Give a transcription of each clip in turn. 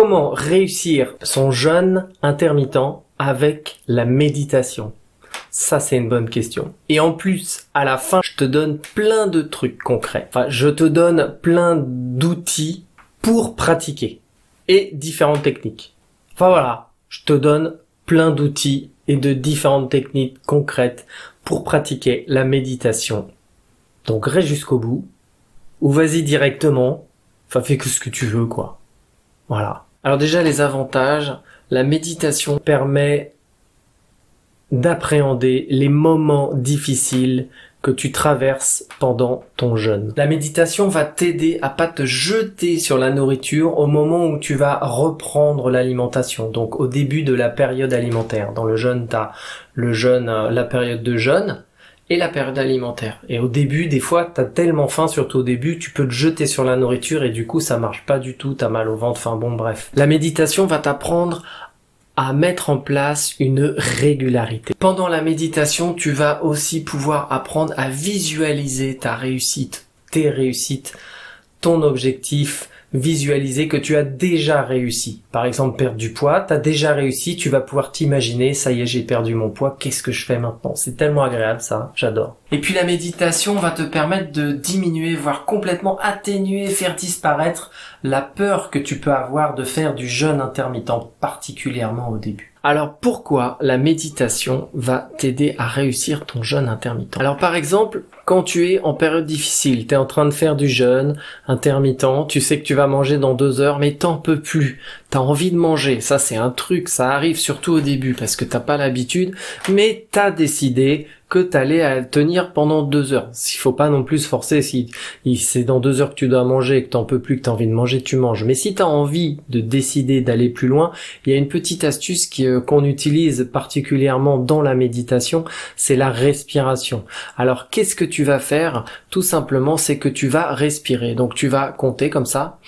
comment réussir son jeûne intermittent avec la méditation? Ça, c'est une bonne question. Et en plus, à la fin, je te donne plein de trucs concrets. Enfin, je te donne plein d'outils pour pratiquer et différentes techniques. Enfin voilà, je te donne plein d'outils et de différentes techniques concrètes pour pratiquer la méditation. Donc reste jusqu'au bout ou vas-y directement. Enfin, fais que ce que tu veux, quoi. Voilà. Alors déjà, les avantages. La méditation permet d'appréhender les moments difficiles que tu traverses pendant ton jeûne. La méditation va t'aider à pas te jeter sur la nourriture au moment où tu vas reprendre l'alimentation. Donc au début de la période alimentaire. Dans le jeûne, t'as le jeûne, euh, la période de jeûne et la période alimentaire. Et au début, des fois, t'as tellement faim, surtout au début, tu peux te jeter sur la nourriture et du coup, ça marche pas du tout, t'as mal au ventre, enfin bon, bref. La méditation va t'apprendre à mettre en place une régularité. Pendant la méditation, tu vas aussi pouvoir apprendre à visualiser ta réussite, tes réussites, ton objectif, visualiser que tu as déjà réussi. Par exemple, perdre du poids, tu as déjà réussi, tu vas pouvoir t'imaginer, ça y est, j'ai perdu mon poids, qu'est-ce que je fais maintenant? C'est tellement agréable ça, j'adore. Et puis la méditation va te permettre de diminuer, voire complètement atténuer, faire disparaître la peur que tu peux avoir de faire du jeûne intermittent, particulièrement au début. Alors pourquoi la méditation va t'aider à réussir ton jeûne intermittent? Alors par exemple, quand tu es en période difficile, tu es en train de faire du jeûne intermittent, tu sais que tu vas manger dans deux heures, mais t'en peux plus, t'as envie de manger, ça c'est un truc, ça arrive surtout au début parce que t'as pas l'habitude, mais t'as décidé que t'allais à tenir pendant deux heures. S'il faut pas non plus forcer, si, c'est dans deux heures que tu dois manger, que t'en peux plus, que t'as envie de manger, tu manges. Mais si t'as envie de décider d'aller plus loin, il y a une petite astuce euh, qu'on utilise particulièrement dans la méditation, c'est la respiration. Alors qu'est-ce que tu vas faire? Tout simplement, c'est que tu vas respirer. Donc tu vas compter comme ça.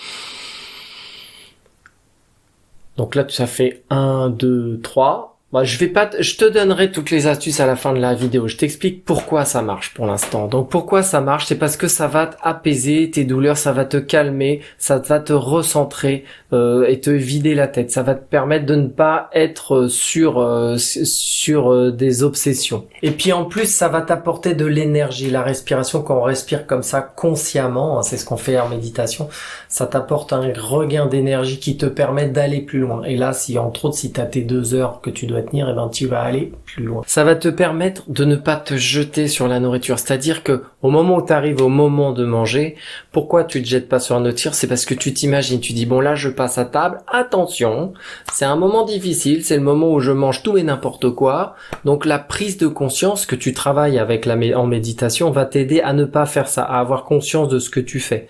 Donc là, ça fait 1, 2, 3. Bah, je vais pas, je te donnerai toutes les astuces à la fin de la vidéo. Je t'explique pourquoi ça marche pour l'instant. Donc pourquoi ça marche, c'est parce que ça va apaiser tes douleurs, ça va te calmer, ça va te recentrer euh, et te vider la tête. Ça va te permettre de ne pas être sur euh, sur euh, des obsessions. Et puis en plus, ça va t'apporter de l'énergie. La respiration, quand on respire comme ça consciemment, hein, c'est ce qu'on fait en méditation, ça t'apporte un regain d'énergie qui te permet d'aller plus loin. Et là, si entre autres, si t'as tes deux heures que tu dois tenir, et eh ben tu vas aller plus loin. Ça va te permettre de ne pas te jeter sur la nourriture. C'est-à-dire que au moment où tu arrives au moment de manger, pourquoi tu te jettes pas sur la nourriture C'est parce que tu t'imagines, tu dis bon là je passe à table, attention, c'est un moment difficile, c'est le moment où je mange tout et n'importe quoi. Donc la prise de conscience que tu travailles avec la en méditation va t'aider à ne pas faire ça, à avoir conscience de ce que tu fais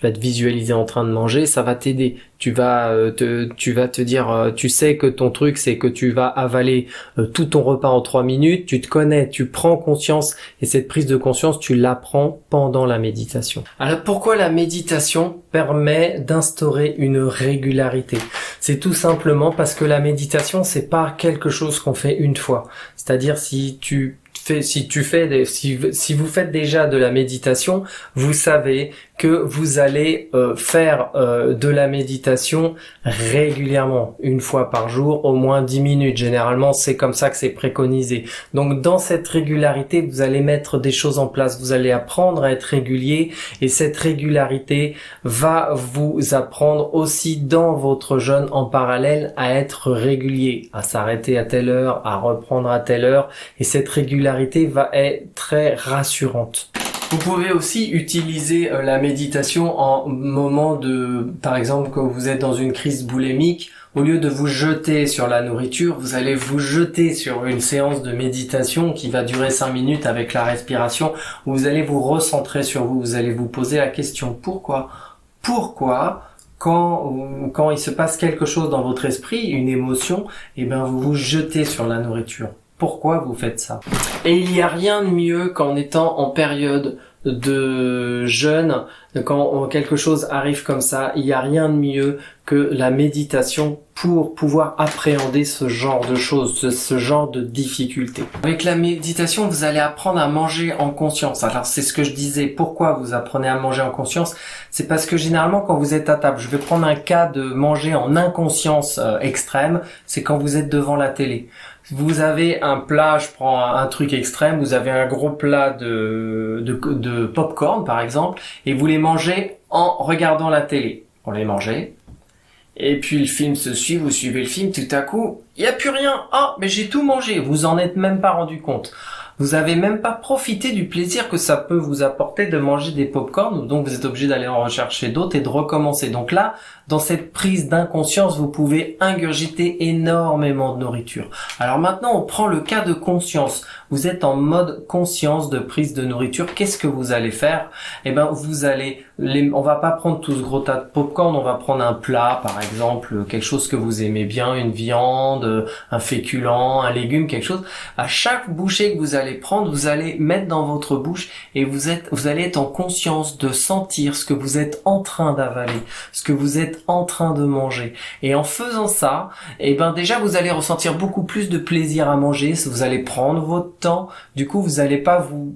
tu vas te visualiser en train de manger, ça va t'aider. Tu vas euh, te, tu vas te dire, euh, tu sais que ton truc c'est que tu vas avaler euh, tout ton repas en trois minutes. Tu te connais, tu prends conscience et cette prise de conscience, tu l'apprends pendant la méditation. Alors pourquoi la méditation permet d'instaurer une régularité? C'est tout simplement parce que la méditation c'est pas quelque chose qu'on fait une fois. C'est-à-dire si tu si tu fais si, si vous faites déjà de la méditation, vous savez que vous allez euh, faire euh, de la méditation régulièrement, une fois par jour, au moins 10 minutes. Généralement, c'est comme ça que c'est préconisé. Donc dans cette régularité, vous allez mettre des choses en place, vous allez apprendre à être régulier et cette régularité va vous apprendre aussi dans votre jeûne en parallèle à être régulier, à s'arrêter à telle heure, à reprendre à telle heure et cette régularité va être très rassurante. Vous pouvez aussi utiliser euh, la méditation en moment de, par exemple, quand vous êtes dans une crise boulémique, au lieu de vous jeter sur la nourriture, vous allez vous jeter sur une séance de méditation qui va durer 5 minutes avec la respiration, vous allez vous recentrer sur vous, vous allez vous poser la question pourquoi? Pourquoi quand, quand il se passe quelque chose dans votre esprit, une émotion, et eh ben vous vous jetez sur la nourriture pourquoi vous faites ça? Et il n'y a rien de mieux qu'en étant en période de jeûne quand quelque chose arrive comme ça, il n'y a rien de mieux que la méditation pour pouvoir appréhender ce genre de choses, ce, genre de difficultés. Avec la méditation, vous allez apprendre à manger en conscience. Alors c'est ce que je disais, pourquoi vous apprenez à manger en conscience? C'est parce que généralement quand vous êtes à table, je vais prendre un cas de manger en inconscience euh, extrême, c'est quand vous êtes devant la télé vous avez un plat, je prends un, truc extrême, vous avez un gros plat de, de, de popcorn par exemple, et vous les mangez en regardant la télé. On les mangez, et puis le film se suit, vous suivez le film, tout à coup, il n'y a plus rien. Ah, mais j'ai tout mangé. Vous en êtes même pas rendu compte. Vous avez même pas profité du plaisir que ça peut vous apporter de manger des pop-corn, donc vous êtes obligé d'aller en rechercher d'autres et de recommencer. Donc là, dans cette prise d'inconscience, vous pouvez ingurgiter énormément de nourriture. Alors maintenant, on prend le cas de conscience. Vous êtes en mode conscience de prise de nourriture. Qu'est-ce que vous allez faire? Eh ben, vous allez, on va pas prendre tout ce gros tas de popcorn. On va prendre un plat, par exemple, quelque chose que vous aimez bien, une viande, un féculent, un légume, quelque chose. À chaque bouchée que vous allez prendre, vous allez mettre dans votre bouche et vous êtes, vous allez être en conscience de sentir ce que vous êtes en train d'avaler, ce que vous êtes en train de manger. Et en faisant ça, eh ben déjà vous allez ressentir beaucoup plus de plaisir à manger. Vous allez prendre votre temps. Du coup, vous n'allez pas vous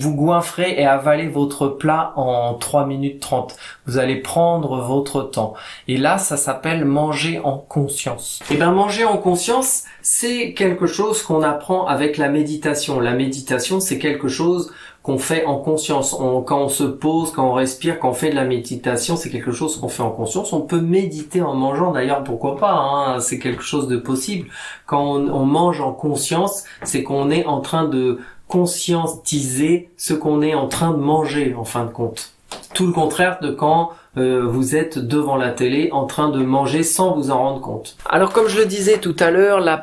vous goinfrer et avaler votre plat en 3 minutes 30. Vous allez prendre votre temps. Et là, ça s'appelle manger en conscience. Et eh ben manger en conscience, c'est quelque chose qu'on apprend avec la méditation. La méditation, c'est quelque chose qu'on fait en conscience. quand on se pose, quand on respire, quand on fait de la méditation, c'est quelque chose qu'on fait en conscience. On peut méditer en mangeant, d'ailleurs, pourquoi pas, hein, c'est quelque chose de possible. Quand on mange en conscience, c'est qu'on est en train de conscientiser ce qu'on est en train de manger, en fin de compte. Tout le contraire de quand euh, vous êtes devant la télé en train de manger sans vous en rendre compte. Alors comme je le disais tout à l'heure, la,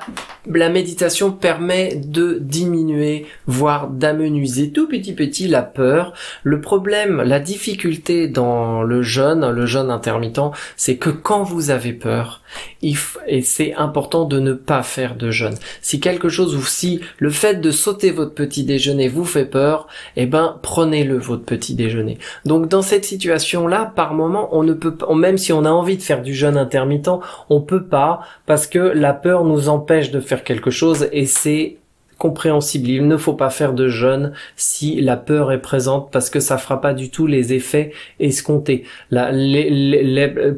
la méditation permet de diminuer, voire d'amenuiser tout petit petit la peur. Le problème, la difficulté dans le jeûne, le jeûne intermittent, c'est que quand vous avez peur, et c'est important de ne pas faire de jeûne. Si quelque chose ou si le fait de sauter votre petit déjeuner vous fait peur, eh ben prenez-le votre petit déjeuner. Donc dans cette situation là, par moment, on ne peut pas, même si on a envie de faire du jeûne intermittent, on peut pas parce que la peur nous empêche de faire quelque chose et c'est compréhensible. Il ne faut pas faire de jeûne si la peur est présente parce que ça fera pas du tout les effets escomptés. La,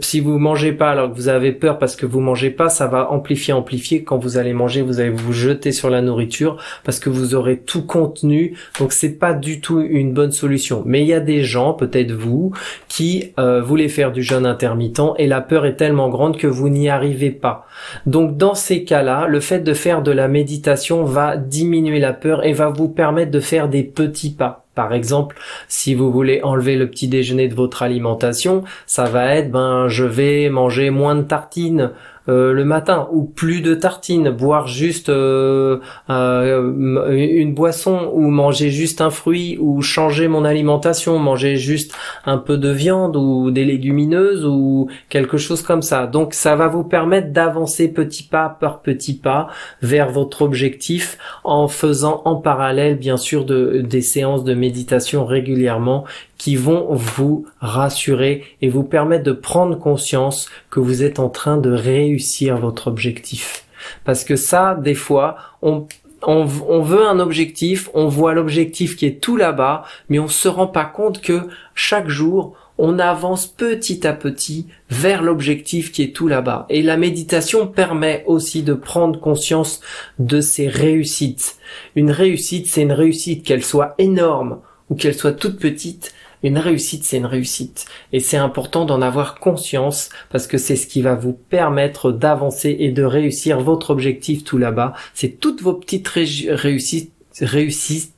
si vous mangez pas alors que vous avez peur parce que vous mangez pas, ça va amplifier, amplifier. Quand vous allez manger, vous allez vous jeter sur la nourriture parce que vous aurez tout contenu. Donc c'est pas du tout une bonne solution. Mais il y a des gens, peut-être vous, qui euh, voulez faire du jeûne intermittent et la peur est tellement grande que vous n'y arrivez pas. Donc dans ces cas-là, le fait de faire de la méditation va diminuer la peur et va vous permettre de faire des petits pas. Par exemple, si vous voulez enlever le petit déjeuner de votre alimentation, ça va être ben je vais manger moins de tartines euh, le matin ou plus de tartines, boire juste euh, euh, une boisson ou manger juste un fruit ou changer mon alimentation, manger juste un peu de viande ou des légumineuses ou quelque chose comme ça. Donc ça va vous permettre d'avancer petit pas par petit pas vers votre objectif en faisant en parallèle bien sûr de, des séances de méditation régulièrement qui vont vous rassurer et vous permettre de prendre conscience que vous êtes en train de réussir votre objectif. Parce que ça, des fois, on, on, veut un objectif, on voit l'objectif qui est tout là-bas, mais on se rend pas compte que chaque jour, on avance petit à petit vers l'objectif qui est tout là-bas. Et la méditation permet aussi de prendre conscience de ces réussites. Une réussite, c'est une réussite, qu'elle soit énorme ou qu'elle soit toute petite, une réussite, c'est une réussite. Et c'est important d'en avoir conscience parce que c'est ce qui va vous permettre d'avancer et de réussir votre objectif tout là-bas. C'est toutes vos petites réussites, réussites.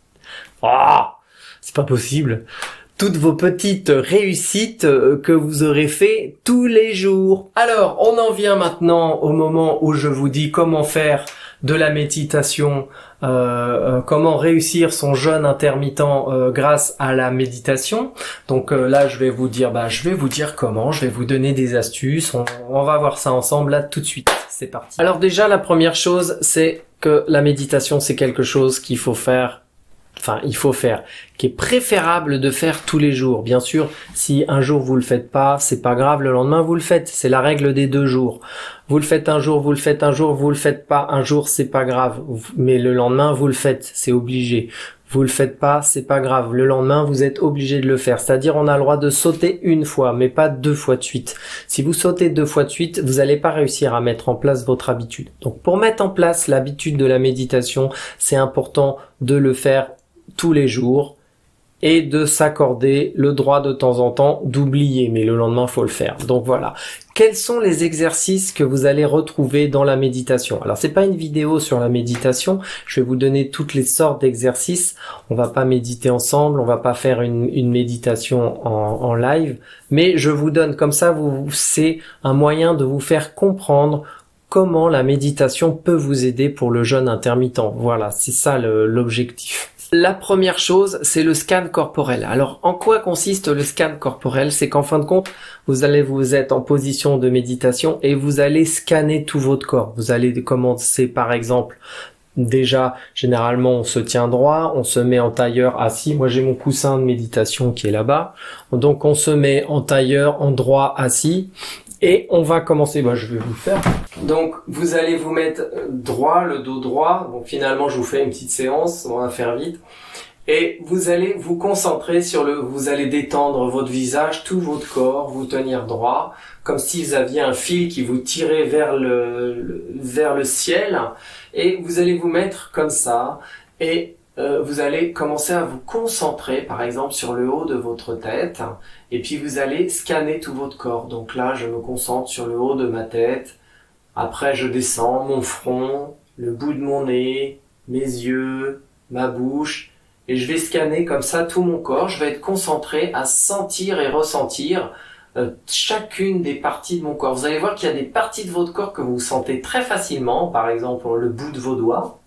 Ah, c'est pas possible toutes vos petites réussites euh, que vous aurez fait tous les jours. Alors, on en vient maintenant au moment où je vous dis comment faire de la méditation, euh, euh, comment réussir son jeûne intermittent euh, grâce à la méditation. Donc là, je vais vous dire, bah, je vais vous dire comment, je vais vous donner des astuces. On, on va voir ça ensemble là tout de suite. C'est parti. Alors déjà, la première chose, c'est que la méditation, c'est quelque chose qu'il faut faire enfin il faut faire, qui est préférable de faire tous les jours. Bien sûr, si un jour vous le faites pas, c'est pas grave, le lendemain vous le faites. C'est la règle des deux jours. Vous le faites un jour, vous le faites un jour, vous le faites pas un jour, c'est pas grave. Mais le lendemain vous le faites, c'est obligé. Vous le faites pas, c'est pas grave. Le lendemain, vous êtes obligé de le faire. C'est-à-dire, on a le droit de sauter une fois, mais pas deux fois de suite. Si vous sautez deux fois de suite, vous n'allez pas réussir à mettre en place votre habitude. Donc, pour mettre en place l'habitude de la méditation, c'est important de le faire tous les jours et de s'accorder le droit de temps en temps d'oublier, mais le lendemain faut le faire. Donc voilà. Quels sont les exercices que vous allez retrouver dans la méditation? Alors c'est pas une vidéo sur la méditation, je vais vous donner toutes les sortes d'exercices. On va pas méditer ensemble, on va pas faire une, méditation en, en live, mais je vous donne comme ça, vous c'est un moyen de vous faire comprendre comment la méditation peut vous aider pour le jeûne intermittent. Voilà, c'est ça l'objectif. La première chose, c'est le scan corporel. Alors, en quoi consiste le scan corporel? C'est qu'en fin de compte, vous allez vous être en position de méditation et vous allez scanner tout votre corps. Vous allez commencer par exemple Déjà, généralement, on se tient droit, on se met en tailleur assis. Moi, j'ai mon coussin de méditation qui est là-bas. Donc, on se met en tailleur, en droit assis. Et on va commencer, bah, je vais vous faire. Donc vous allez vous mettre droit, le dos droit. Donc finalement je vous fais une petite séance, on va faire vite. Et vous allez vous concentrer sur le, vous allez détendre votre visage, tout votre corps, vous tenir droit, comme si vous aviez un fil qui vous tirait vers le vers le ciel. Et vous allez vous mettre comme ça. Et euh, vous allez commencer à vous concentrer, par exemple, sur le haut de votre tête, et puis vous allez scanner tout votre corps. Donc là, je me concentre sur le haut de ma tête. Après, je descends mon front, le bout de mon nez, mes yeux, ma bouche, et je vais scanner comme ça tout mon corps. Je vais être concentré à sentir et ressentir euh, chacune des parties de mon corps. Vous allez voir qu'il y a des parties de votre corps que vous sentez très facilement, par exemple le bout de vos doigts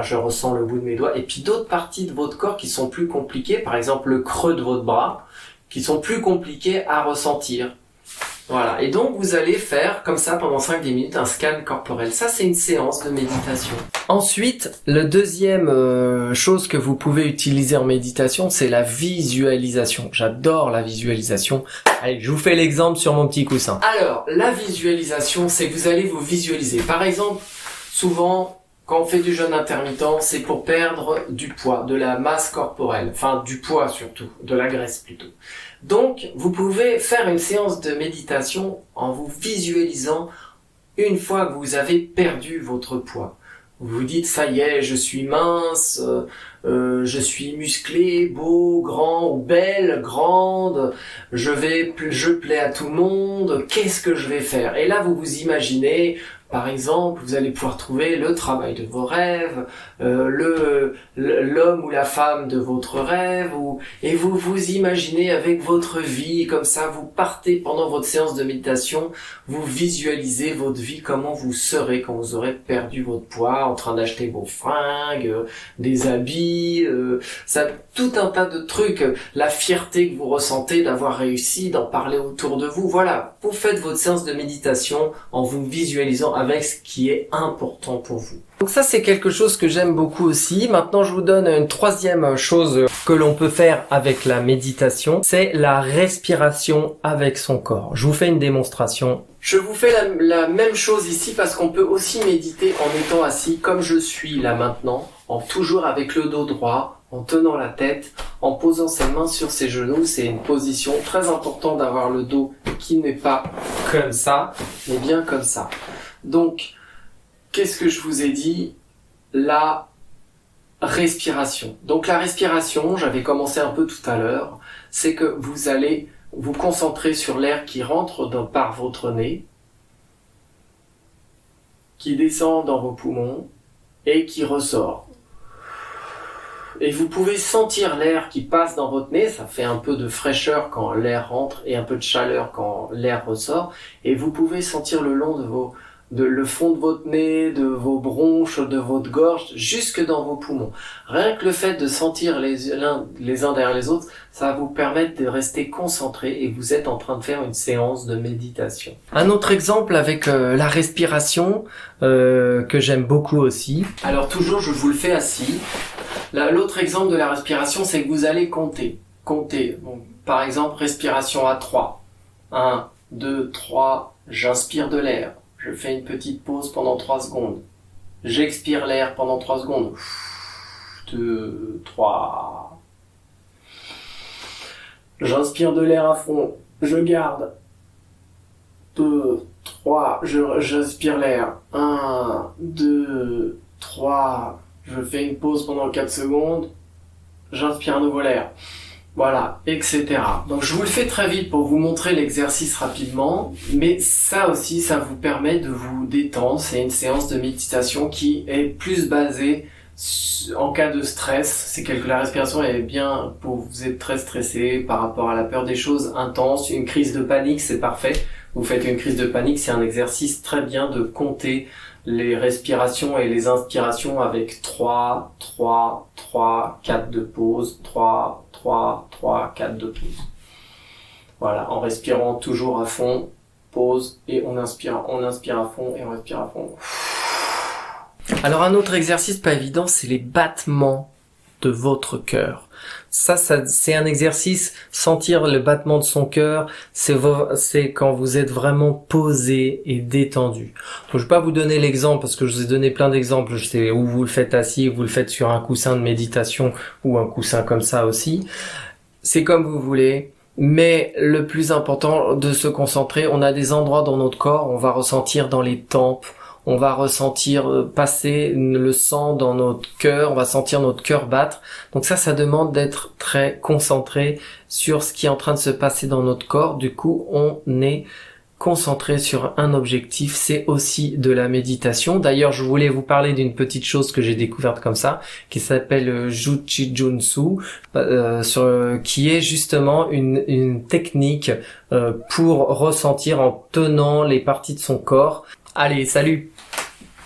je ressens le bout de mes doigts. Et puis d'autres parties de votre corps qui sont plus compliquées, par exemple le creux de votre bras, qui sont plus compliquées à ressentir. Voilà. Et donc, vous allez faire, comme ça, pendant 5-10 minutes, un scan corporel. Ça, c'est une séance de méditation. Ensuite, le deuxième euh, chose que vous pouvez utiliser en méditation, c'est la visualisation. J'adore la visualisation. Allez, je vous fais l'exemple sur mon petit coussin. Alors, la visualisation, c'est que vous allez vous visualiser. Par exemple, souvent, quand on fait du jeûne intermittent, c'est pour perdre du poids, de la masse corporelle, enfin du poids surtout, de la graisse plutôt. Donc, vous pouvez faire une séance de méditation en vous visualisant une fois que vous avez perdu votre poids. Vous vous dites, ça y est, je suis mince, euh, euh, je suis musclé, beau, grand ou belle, grande, je vais, je plais à tout le monde, qu'est-ce que je vais faire? Et là, vous vous imaginez par exemple, vous allez pouvoir trouver le travail de vos rêves, euh, le l'homme ou la femme de votre rêve, et vous vous imaginez avec votre vie comme ça, vous partez pendant votre séance de méditation, vous visualisez votre vie, comment vous serez quand vous aurez perdu votre poids, en train d'acheter vos fringues, des habits, euh, ça, tout un tas de trucs, la fierté que vous ressentez d'avoir réussi, d'en parler autour de vous, voilà, vous faites votre séance de méditation en vous visualisant avec ce qui est important pour vous. Donc ça c'est quelque chose que j'aime beaucoup aussi. Maintenant je vous donne une troisième chose que l'on peut faire avec la méditation, c'est la respiration avec son corps. Je vous fais une démonstration. Je vous fais la, même chose ici parce qu'on peut aussi méditer en étant assis comme je suis là maintenant, en toujours avec le dos droit, en tenant la tête, en posant ses mains sur ses genoux. C'est une position très importante d'avoir le dos qui n'est pas comme ça, mais bien comme ça. Donc, qu'est-ce que je vous ai dit? La respiration. Donc la respiration, j'avais commencé un peu tout à l'heure, c'est que vous allez vous concentrer sur l'air qui rentre par votre nez, qui descend dans vos poumons et qui ressort. Et vous pouvez sentir l'air qui passe dans votre nez, ça fait un peu de fraîcheur quand l'air rentre et un peu de chaleur quand l'air ressort. Et vous pouvez sentir le long de vos de le fond de votre nez, de vos bronches, de votre gorge, jusque dans vos poumons. Rien que le fait de sentir les, les uns derrière les autres, ça va vous permettre de rester concentré et vous êtes en train de faire une séance de méditation. Un autre exemple avec euh, la respiration euh, que j'aime beaucoup aussi. Alors toujours, je vous le fais assis. L'autre exemple de la respiration, c'est que vous allez compter. Compter. par exemple, respiration à 3. 1, 2, 3, j'inspire de l'air. Je fais une petite pause pendant 3 secondes. J'expire l'air pendant 3 secondes. 2, 3. J'inspire de l'air à fond. Je garde. 2, 3. J'inspire l'air. 1, 2, 3. Je fais une pause pendant 4 secondes. J'inspire un nouveau l'air. Voilà, etc. Donc je vous le fais très vite pour vous montrer l'exercice rapidement, mais ça aussi, ça vous permet de vous détendre. C'est une séance de méditation qui est plus basée en cas de stress. C'est quelque la respiration est bien pour vous êtes très stressé par rapport à la peur des choses intenses. Une crise de panique, c'est parfait. Vous faites une crise de panique, c'est un exercice très bien de compter les respirations et les inspirations avec 3, 3, 3, 4 de pause, 3, 3, 3, 4 de pause. Voilà, en respirant toujours à fond, pause, et on inspire, on inspire à fond, et on respire à fond. Alors un autre exercice pas évident, c'est les battements de votre cœur. Ça, ça c'est un exercice, sentir le battement de son cœur, c'est, quand vous êtes vraiment posé et détendu. Je vais pas vous donner l'exemple parce que je vous ai donné plein d'exemples. Je sais où vous le faites assis, vous le faites sur un coussin de méditation ou un coussin comme ça aussi. C'est comme vous voulez. Mais le plus important de se concentrer, on a des endroits dans notre corps, on va ressentir dans les tempes, on va ressentir euh, passer le sang dans notre cœur, on va sentir notre cœur battre. Donc ça, ça demande d'être très concentré sur ce qui est en train de se passer dans notre corps. Du coup, on est concentré sur un objectif, c'est aussi de la méditation. D'ailleurs, je voulais vous parler d'une petite chose que j'ai découverte comme ça, qui s'appelle euh, Juchijunsu, euh, sur, qui est justement une, une technique euh, pour ressentir en tenant les parties de son corps. Allez, salut